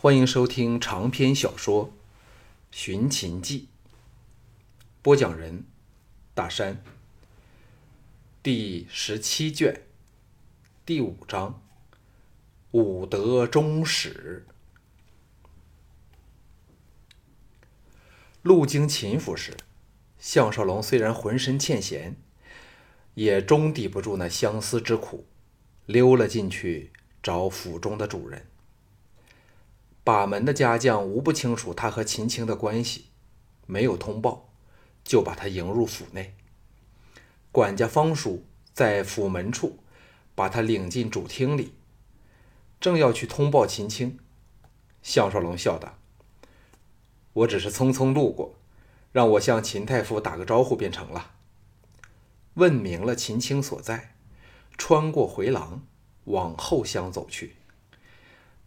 欢迎收听长篇小说《寻秦记》，播讲人：大山。第十七卷，第五章：武德终始。路经秦府时，项少龙虽然浑身欠闲，也终抵不住那相思之苦，溜了进去找府中的主人。把门的家将无不清楚他和秦青的关系，没有通报，就把他迎入府内。管家方叔在府门处把他领进主厅里，正要去通报秦青，项少龙笑道：“我只是匆匆路过，让我向秦太傅打个招呼便成了。”问明了秦青所在，穿过回廊，往后厢走去。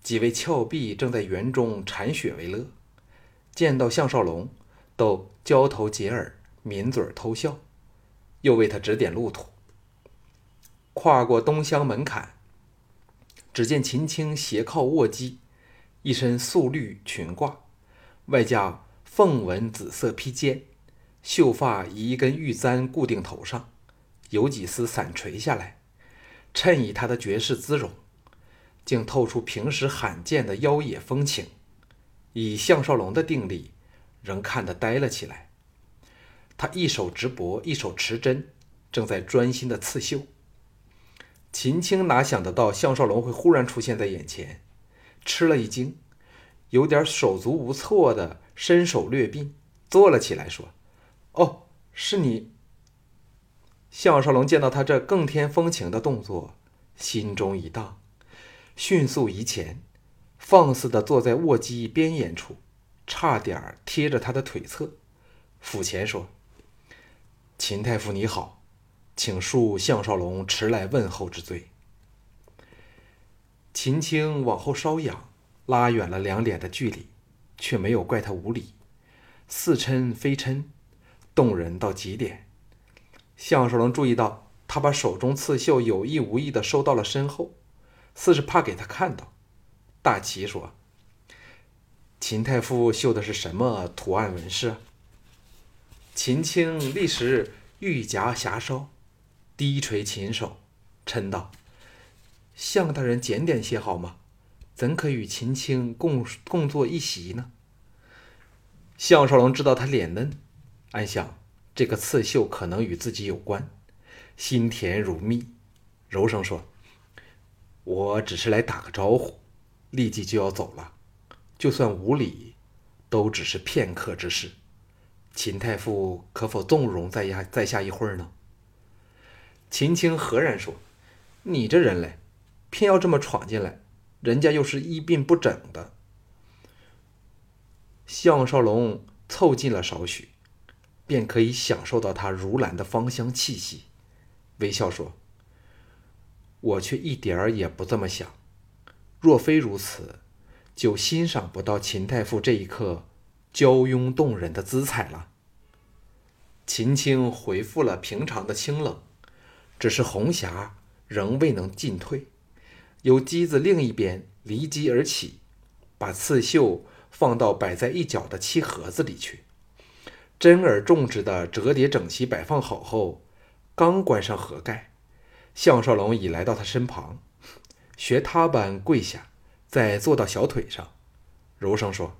几位峭壁正在园中铲雪为乐，见到项少龙，都交头接耳、抿嘴偷笑，又为他指点路途。跨过东厢门槛，只见秦青斜靠卧机，一身素绿裙褂，外加凤纹紫色披肩，秀发以一根玉簪固定头上，有几丝散垂下来，衬以她的绝世姿容。竟透出平时罕见的妖冶风情，以项少龙的定力，仍看得呆了起来。他一手执帛，一手持针，正在专心的刺绣。秦青哪想得到项少龙会忽然出现在眼前，吃了一惊，有点手足无措的伸手略并，坐了起来，说：“哦，是你。”项少龙见到他这更添风情的动作，心中一荡。迅速移前，放肆地坐在卧机边沿处，差点贴着他的腿侧，府前说：“秦太傅你好，请恕项少龙迟来问候之罪。”秦青往后稍仰，拉远了两脸的距离，却没有怪他无礼，似嗔非嗔，动人到极点。项少龙注意到他把手中刺绣有意无意地收到了身后。似是怕给他看到，大齐说：“秦太傅绣的是什么图案纹饰？”秦青立时玉颊霞烧，低垂琴手，嗔道：“向大人检点些好吗？怎可与秦青共共坐一席呢？”项少龙知道他脸嫩，暗想这个刺绣可能与自己有关，心甜如蜜，柔声说。我只是来打个招呼，立即就要走了。就算无礼，都只是片刻之事。秦太傅可否纵容在下在下一会儿呢？秦青何然说：“你这人嘞，偏要这么闯进来，人家又是一病不整的。”项少龙凑近了少许，便可以享受到他如兰的芳香气息，微笑说。我却一点儿也不这么想。若非如此，就欣赏不到秦太傅这一刻娇慵动人的姿彩了。秦青回复了平常的清冷，只是红霞仍未能进退。由机子另一边离机而起，把刺绣放到摆在一角的漆盒子里去，珍而重之的折叠整齐摆放好后，刚关上盒盖。项少龙已来到他身旁，学他般跪下，再坐到小腿上，柔声说：“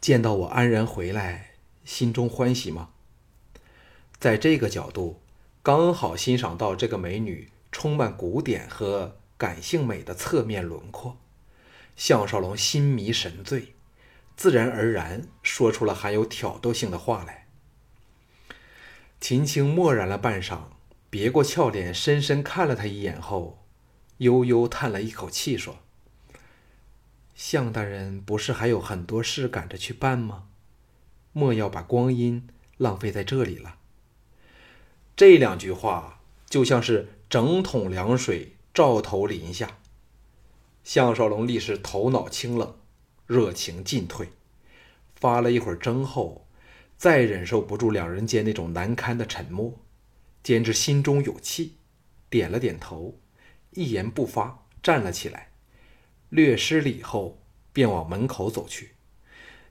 见到我安然回来，心中欢喜吗？”在这个角度，刚好欣赏到这个美女充满古典和感性美的侧面轮廓，项少龙心迷神醉，自然而然说出了含有挑逗性的话来。秦青默然了半晌。别过俏脸，深深看了他一眼后，悠悠叹了一口气，说：“向大人不是还有很多事赶着去办吗？莫要把光阴浪费在这里了。”这两句话就像是整桶凉水照头淋下，项少龙立时头脑清冷，热情尽退。发了一会儿怔后，再忍受不住两人间那种难堪的沉默。兼之心中有气，点了点头，一言不发，站了起来，略施礼后，便往门口走去，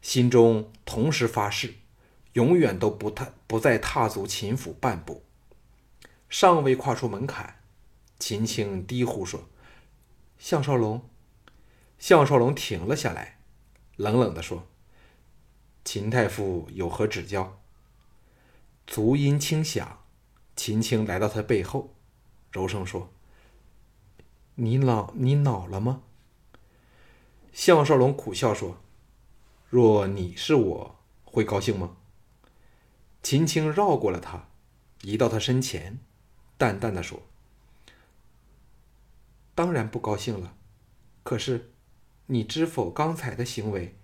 心中同时发誓，永远都不踏不再踏足秦府半步。尚未跨出门槛，秦青低呼说：“项少龙。”项少龙停了下来，冷冷地说：“秦太傅有何指教？”足音轻响，秦青来到他背后，柔声说：“你恼你恼了吗？”项少龙苦笑说：“若你是我，会高兴吗？”秦青绕过了他，移到他身前，淡淡的说：“当然不高兴了。可是，你知否刚才的行为，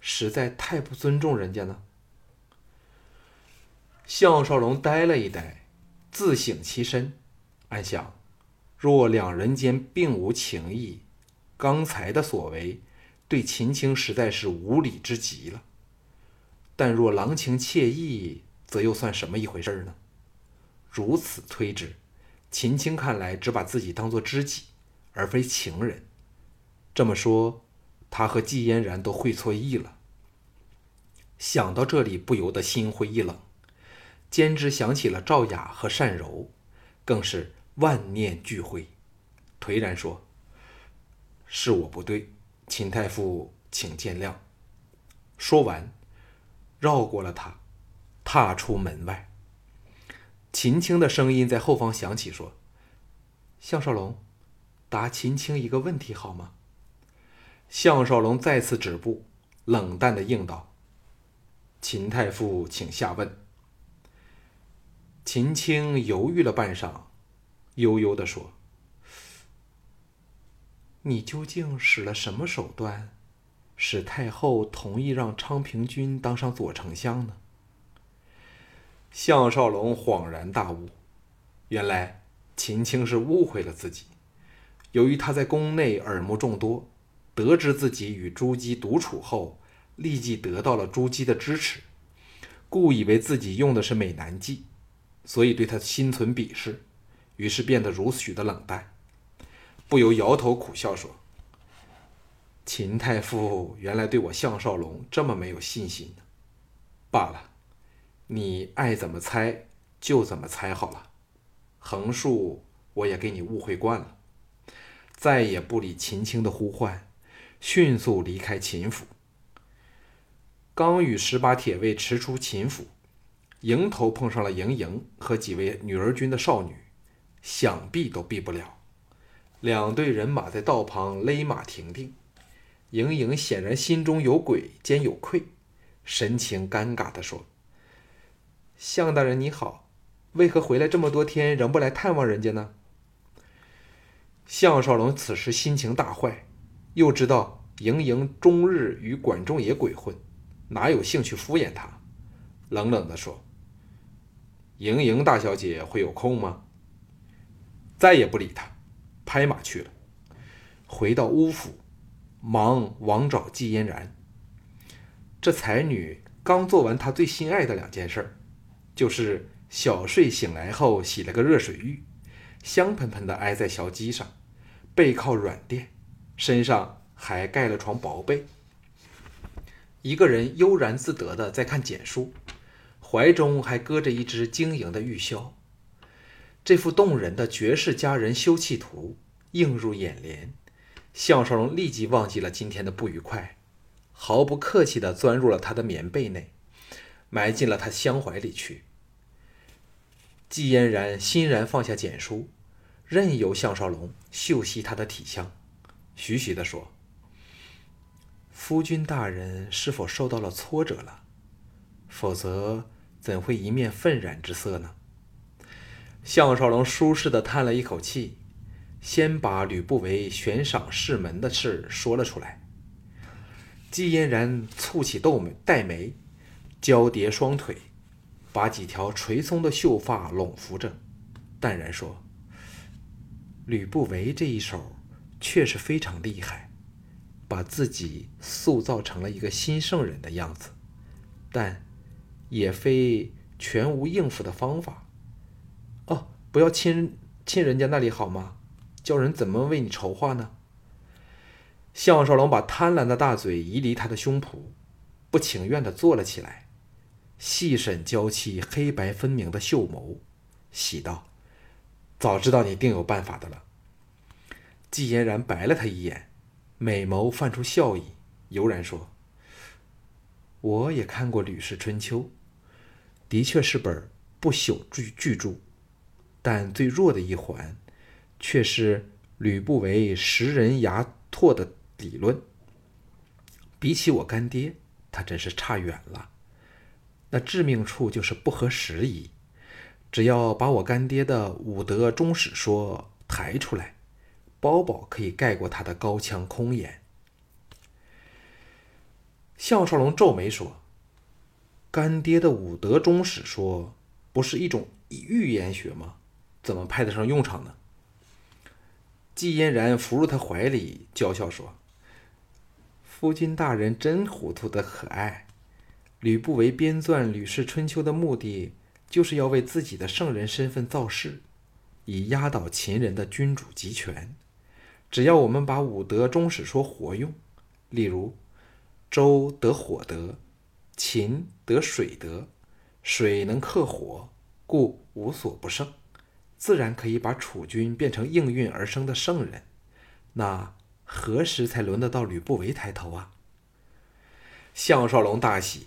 实在太不尊重人家呢。”项少龙呆了一呆，自省其身，暗想：若两人间并无情谊，刚才的所为对秦青实在是无礼之极了。但若郎情妾意，则又算什么一回事呢？如此推之，秦青看来只把自己当做知己，而非情人。这么说，他和季嫣然都会错意了。想到这里，不由得心灰意冷。兼之想起了赵雅和善柔，更是万念俱灰，颓然说：“是我不对，秦太傅，请见谅。”说完，绕过了他，踏出门外。秦青的声音在后方响起，说：“项少龙，答秦青一个问题好吗？”项少龙再次止步，冷淡的应道：“秦太傅，请下问。”秦青犹豫了半晌，悠悠地说：“你究竟使了什么手段，使太后同意让昌平君当上左丞相呢？”项少龙恍然大悟，原来秦青是误会了自己。由于他在宫内耳目众多，得知自己与朱姬独处后，立即得到了朱姬的支持，故以为自己用的是美男计。所以对他心存鄙视，于是变得如许的冷淡，不由摇头苦笑说：“秦太傅原来对我项少龙这么没有信心呢。罢了，你爱怎么猜就怎么猜好了。横竖我也给你误会惯了，再也不理秦青的呼唤，迅速离开秦府。刚与十八铁卫驰出秦府。”迎头碰上了盈盈和几位女儿军的少女，想避都避不了。两队人马在道旁勒马停定，盈盈显然心中有鬼兼有愧，神情尴尬地说：“向大人你好，为何回来这么多天仍不来探望人家呢？”项少龙此时心情大坏，又知道盈盈终日与管仲也鬼混，哪有兴趣敷衍他，冷冷地说。盈盈大小姐会有空吗？再也不理他，拍马去了。回到乌府，忙王找季嫣然。这才女刚做完她最心爱的两件事，就是小睡醒来后洗了个热水浴，香喷喷的挨在小鸡上，背靠软垫，身上还盖了床薄被，一个人悠然自得的在看简书。怀中还搁着一只晶莹的玉箫，这幅动人的绝世佳人休憩图映入眼帘，项少龙立即忘记了今天的不愉快，毫不客气地钻入了他的棉被内，埋进了他香怀里去。季嫣然欣然放下简书，任由项少龙嗅吸他的体香，徐徐地说：“夫君大人是否受到了挫折了？否则。”怎会一面愤然之色呢？项少龙舒适的叹了一口气，先把吕不韦悬赏室门的事说了出来。季嫣然蹙起黛眉，黛眉，交叠双腿，把几条垂松的秀发拢扶着，淡然说：“吕不韦这一手确实非常厉害，把自己塑造成了一个新圣人的样子，但……”也非全无应付的方法。哦，不要亲亲人家那里好吗？叫人怎么为你筹划呢？项少龙把贪婪的大嘴移离他的胸脯，不情愿地坐了起来，细审娇妻黑白分明的秀眸，喜道：“早知道你定有办法的了。”季嫣然白了他一眼，美眸泛出笑意，悠然说：“我也看过《吕氏春秋》，的确是本不朽巨巨著，但最弱的一环，却是吕不韦食人牙唾的。”理论比起我干爹，他真是差远了。那致命处就是不合时宜。只要把我干爹的武德中史说抬出来，包保可以盖过他的高腔空言。项少龙皱眉说：“干爹的武德中史说不是一种预言学吗？怎么派得上用场呢？”季嫣然伏入他怀里，娇笑说。夫君大人真糊涂的可爱。吕不韦编撰《吕氏春秋》的目的，就是要为自己的圣人身份造势，以压倒秦人的君主集权。只要我们把武德中史说活用，例如周得火德，秦得水德，水能克火，故无所不胜，自然可以把楚军变成应运而生的圣人。那。何时才轮得到吕不韦抬头啊？项少龙大喜，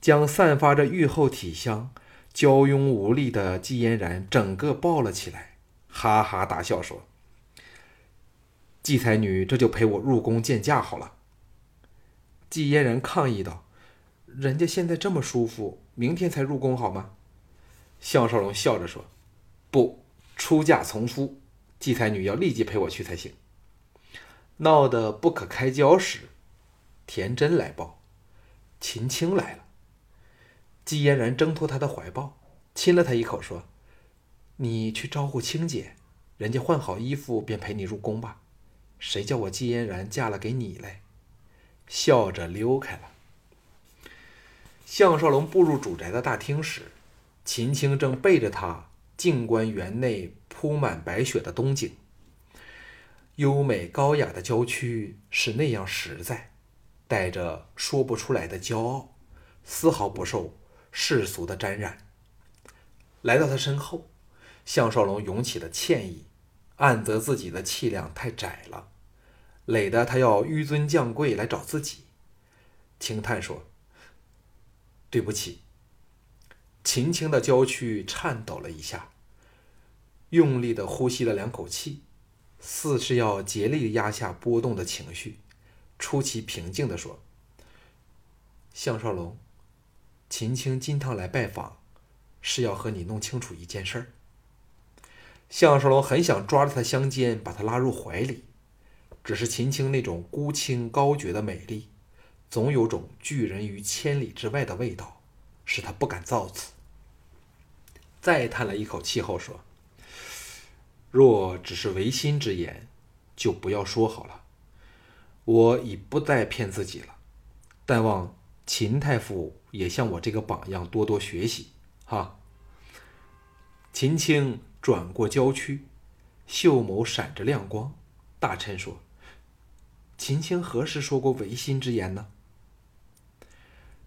将散发着御后体香、娇慵无力的季嫣然整个抱了起来，哈哈大笑说：“季才女，这就陪我入宫见驾好了。”季嫣然抗议道：“人家现在这么舒服，明天才入宫好吗？”项少龙笑着说：“不，出嫁从夫，季才女要立即陪我去才行。”闹得不可开交时，田真来报，秦青来了。季嫣然挣脱他的怀抱，亲了他一口，说：“你去招呼青姐，人家换好衣服便陪你入宫吧。谁叫我季嫣然嫁了给你嘞？”笑着溜开了。项少龙步入主宅的大厅时，秦青正背着他静观园内铺满白雪的冬景。优美高雅的娇躯是那样实在，带着说不出来的骄傲，丝毫不受世俗的沾染。来到他身后，项少龙涌起了歉意，暗责自己的气量太窄了，累得他要纡尊降贵来找自己。轻叹说：“对不起。”秦青的娇躯颤抖了一下，用力的呼吸了两口气。似是要竭力压下波动的情绪，出奇平静地说：“项少龙，秦青今趟来拜访，是要和你弄清楚一件事儿。”项少龙很想抓着他香肩，把他拉入怀里，只是秦青那种孤清高绝的美丽，总有种拒人于千里之外的味道，使他不敢造次。再叹了一口气后说。若只是违心之言，就不要说好了。我已不再骗自己了，但望秦太傅也像我这个榜样多多学习，哈。秦青转过娇躯，秀眸闪着亮光，大臣说：“秦青何时说过违心之言呢？”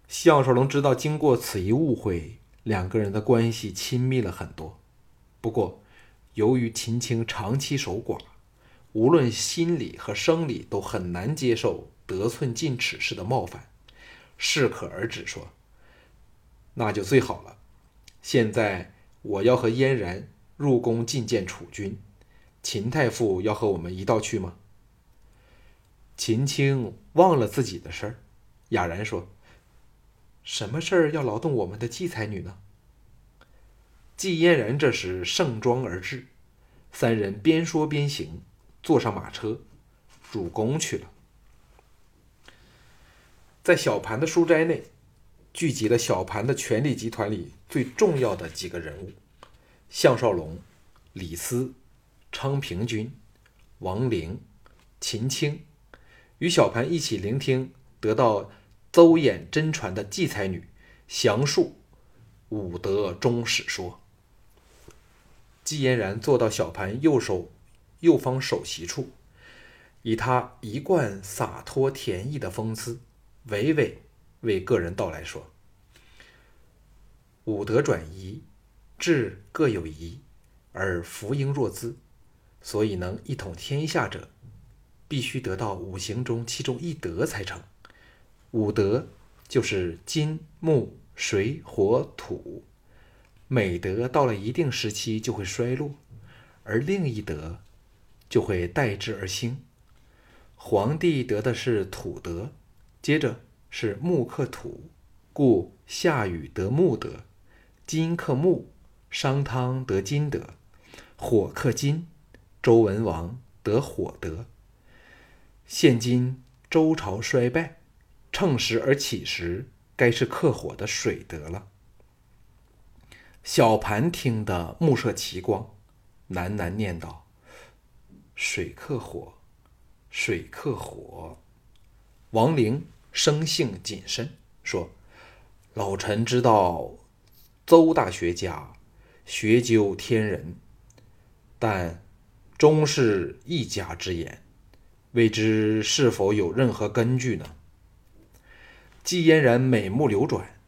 项少龙知道，经过此一误会，两个人的关系亲密了很多。不过。由于秦青长期守寡，无论心理和生理都很难接受得寸进尺式的冒犯，适可而止说：“那就最好了。现在我要和嫣然入宫觐见楚君，秦太傅要和我们一道去吗？”秦青忘了自己的事儿，哑然说：“什么事儿要劳动我们的季才女呢？”季嫣然这时盛装而至，三人边说边行，坐上马车，入宫去了。在小盘的书斋内，聚集了小盘的权力集团里最重要的几个人物：项少龙、李斯、昌平君、王陵、秦青，与小盘一起聆听得到邹衍真传的季才女详述武德中史说。季嫣然坐到小盘右手右方首席处，以他一贯洒脱恬逸的风姿，娓娓为个人道来说：“五德转移，志各有宜，而福应若兹，所以能一统天下者，必须得到五行中其中一德才成。五德就是金、木、水、火、土。每德到了一定时期就会衰落，而另一德就会代之而兴。”皇帝得的是土德，接着是木克土，故夏禹得木德；金克木，商汤得金德；火克金，周文王得火德。现今周朝衰败，乘时而起时，该是克火的水德了。小盘听得目射奇光，喃喃念道：“水克火。”水克火，王陵生性谨慎，说：“老臣知道邹大学家学究天人，但终是一家之言，未知是否有任何根据呢？”季嫣然美目流转，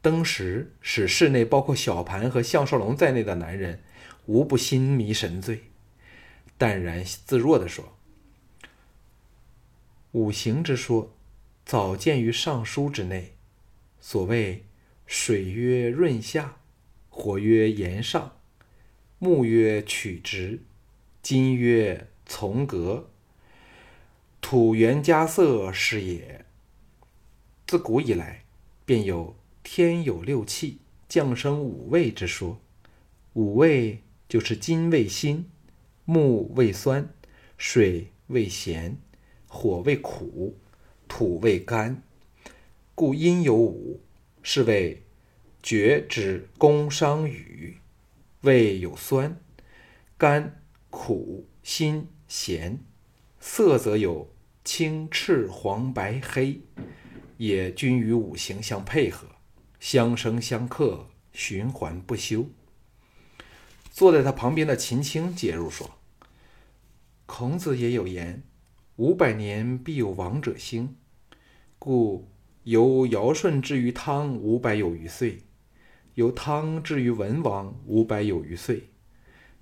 登时使室内包括小盘和项少龙在内的男人无不心迷神醉，淡然自若地说。五行之说，早见于《尚书》之内。所谓水曰润下，火曰炎上，木曰曲直，金曰从革，土元加色是也。自古以来，便有天有六气，降生五味之说。五味就是金味辛，木味酸，水味咸。火味苦，土味甘，故阴有五，是谓厥之宫商羽。味有酸、甘、苦、辛、咸，色则有青、赤、黄、白、黑，也均与五行相配合，相生相克，循环不休。坐在他旁边的秦青介入说：“孔子也有言。”五百年必有王者兴，故由尧舜至于汤五百有余岁，由汤至于文王五百有余岁，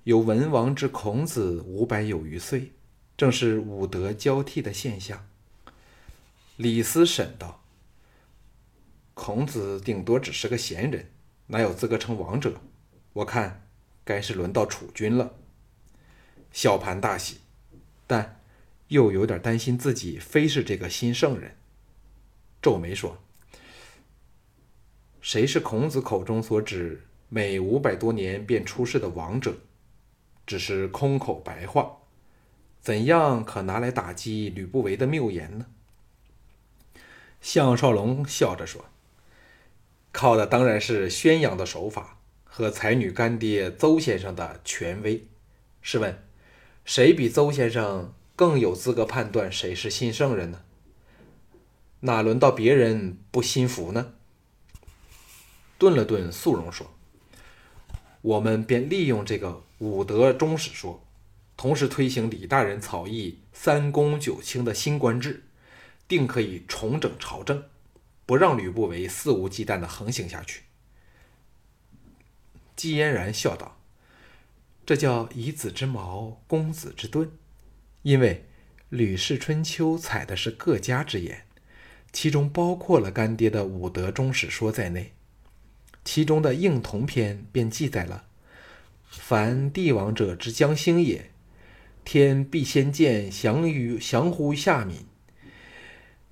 由文王至孔子五百有余岁，正是五德交替的现象。李斯审道：“孔子顶多只是个贤人，哪有资格称王者？我看该是轮到楚军了。”小盘大喜，但。又有点担心自己非是这个新圣人，皱眉说：“谁是孔子口中所指每五百多年便出世的王者？只是空口白话，怎样可拿来打击吕不韦的谬言呢？”项少龙笑着说：“靠的当然是宣扬的手法和才女干爹邹先生的权威。试问，谁比邹先生？”更有资格判断谁是新圣人呢？哪轮到别人不心服呢？顿了顿，肃容说：“我们便利用这个五德终始说，同时推行李大人草议三公九卿的新官制，定可以重整朝政，不让吕不韦肆无忌惮的横行下去。”姬嫣然笑道：“这叫以子之矛攻子之盾。”因为《吕氏春秋》采的是各家之言，其中包括了干爹的五德终始说在内。其中的应同篇便记载了：“凡帝王者之将兴也，天必先见降于降乎下民。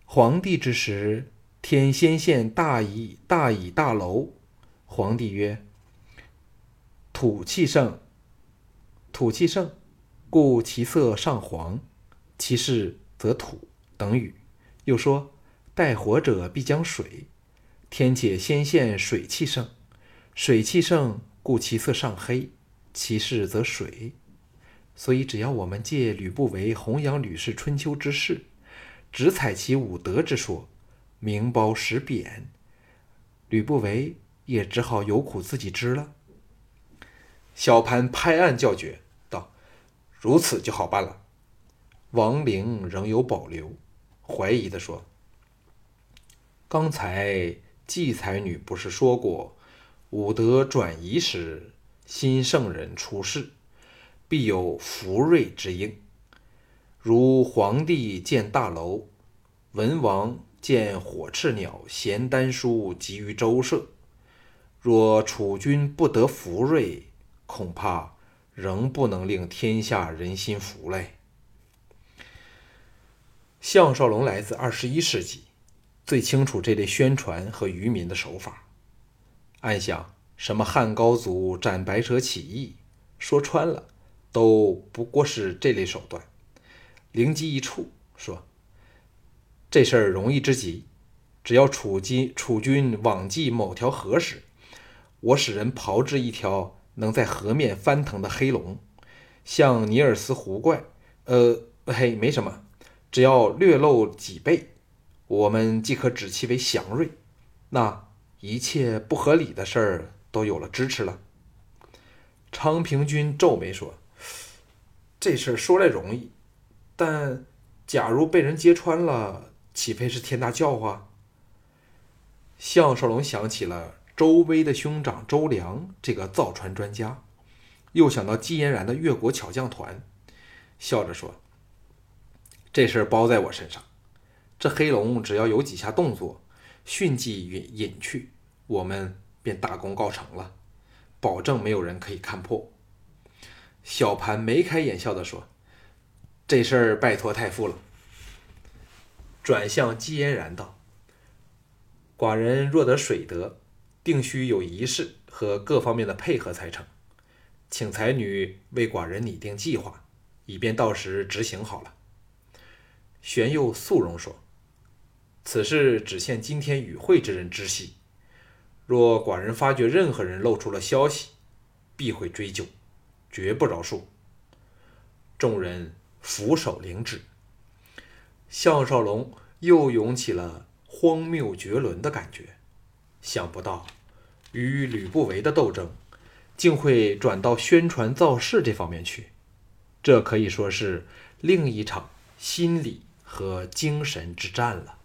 皇帝之时，天先现大以大以大楼。皇帝曰：土气盛，土气盛。”故其色上黄，其势则土等语。又说：待火者必将水，天且先现水气盛，水气盛，故其色上黑，其势则水。所以，只要我们借吕不韦弘扬《吕氏春秋》之事，只采其五德之说，名褒实贬，吕不韦也只好有苦自己知了。小盘拍案叫绝道。如此就好办了。王陵仍有保留，怀疑的说：“刚才季才女不是说过，武德转移时，新圣人出世，必有福瑞之应。如皇帝建大楼，文王见火赤鸟衔丹书集于周社，若楚军不得福瑞，恐怕仍不能令天下人心服嘞。”项少龙来自二十一世纪，最清楚这类宣传和愚民的手法。暗想，什么汉高祖斩白蛇起义，说穿了，都不过是这类手段。灵机一触，说：“这事儿容易之极，只要楚军楚军往祭某条河时，我使人炮制一条能在河面翻腾的黑龙，像尼尔斯湖怪。呃，嘿，没什么。”只要略露几倍，我们即可指其为祥瑞，那一切不合理的事儿都有了支持了。昌平君皱眉说：“这事儿说来容易，但假如被人揭穿了，岂非是天大笑话？”项少龙想起了周威的兄长周良这个造船专家，又想到季嫣然的越国巧匠团，笑着说。这事儿包在我身上。这黑龙只要有几下动作，迅即隐隐去，我们便大功告成了，保证没有人可以看破。小盘眉开眼笑地说：“这事儿拜托太傅了。”转向姬嫣然道：“寡人若得水德，定须有仪式和各方面的配合才成，请才女为寡人拟定计划，以便到时执行好了。”玄佑肃容说：“此事只限今天与会之人知悉。若寡人发觉任何人露出了消息，必会追究，绝不饶恕。”众人俯首领旨。项少龙又涌起了荒谬绝伦的感觉，想不到与吕不韦的斗争，竟会转到宣传造势这方面去。这可以说是另一场心理。和精神之战了。